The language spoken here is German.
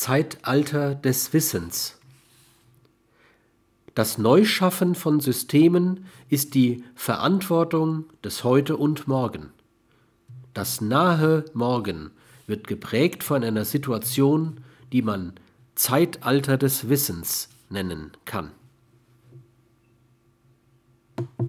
Zeitalter des Wissens. Das Neuschaffen von Systemen ist die Verantwortung des Heute und Morgen. Das nahe Morgen wird geprägt von einer Situation, die man Zeitalter des Wissens nennen kann.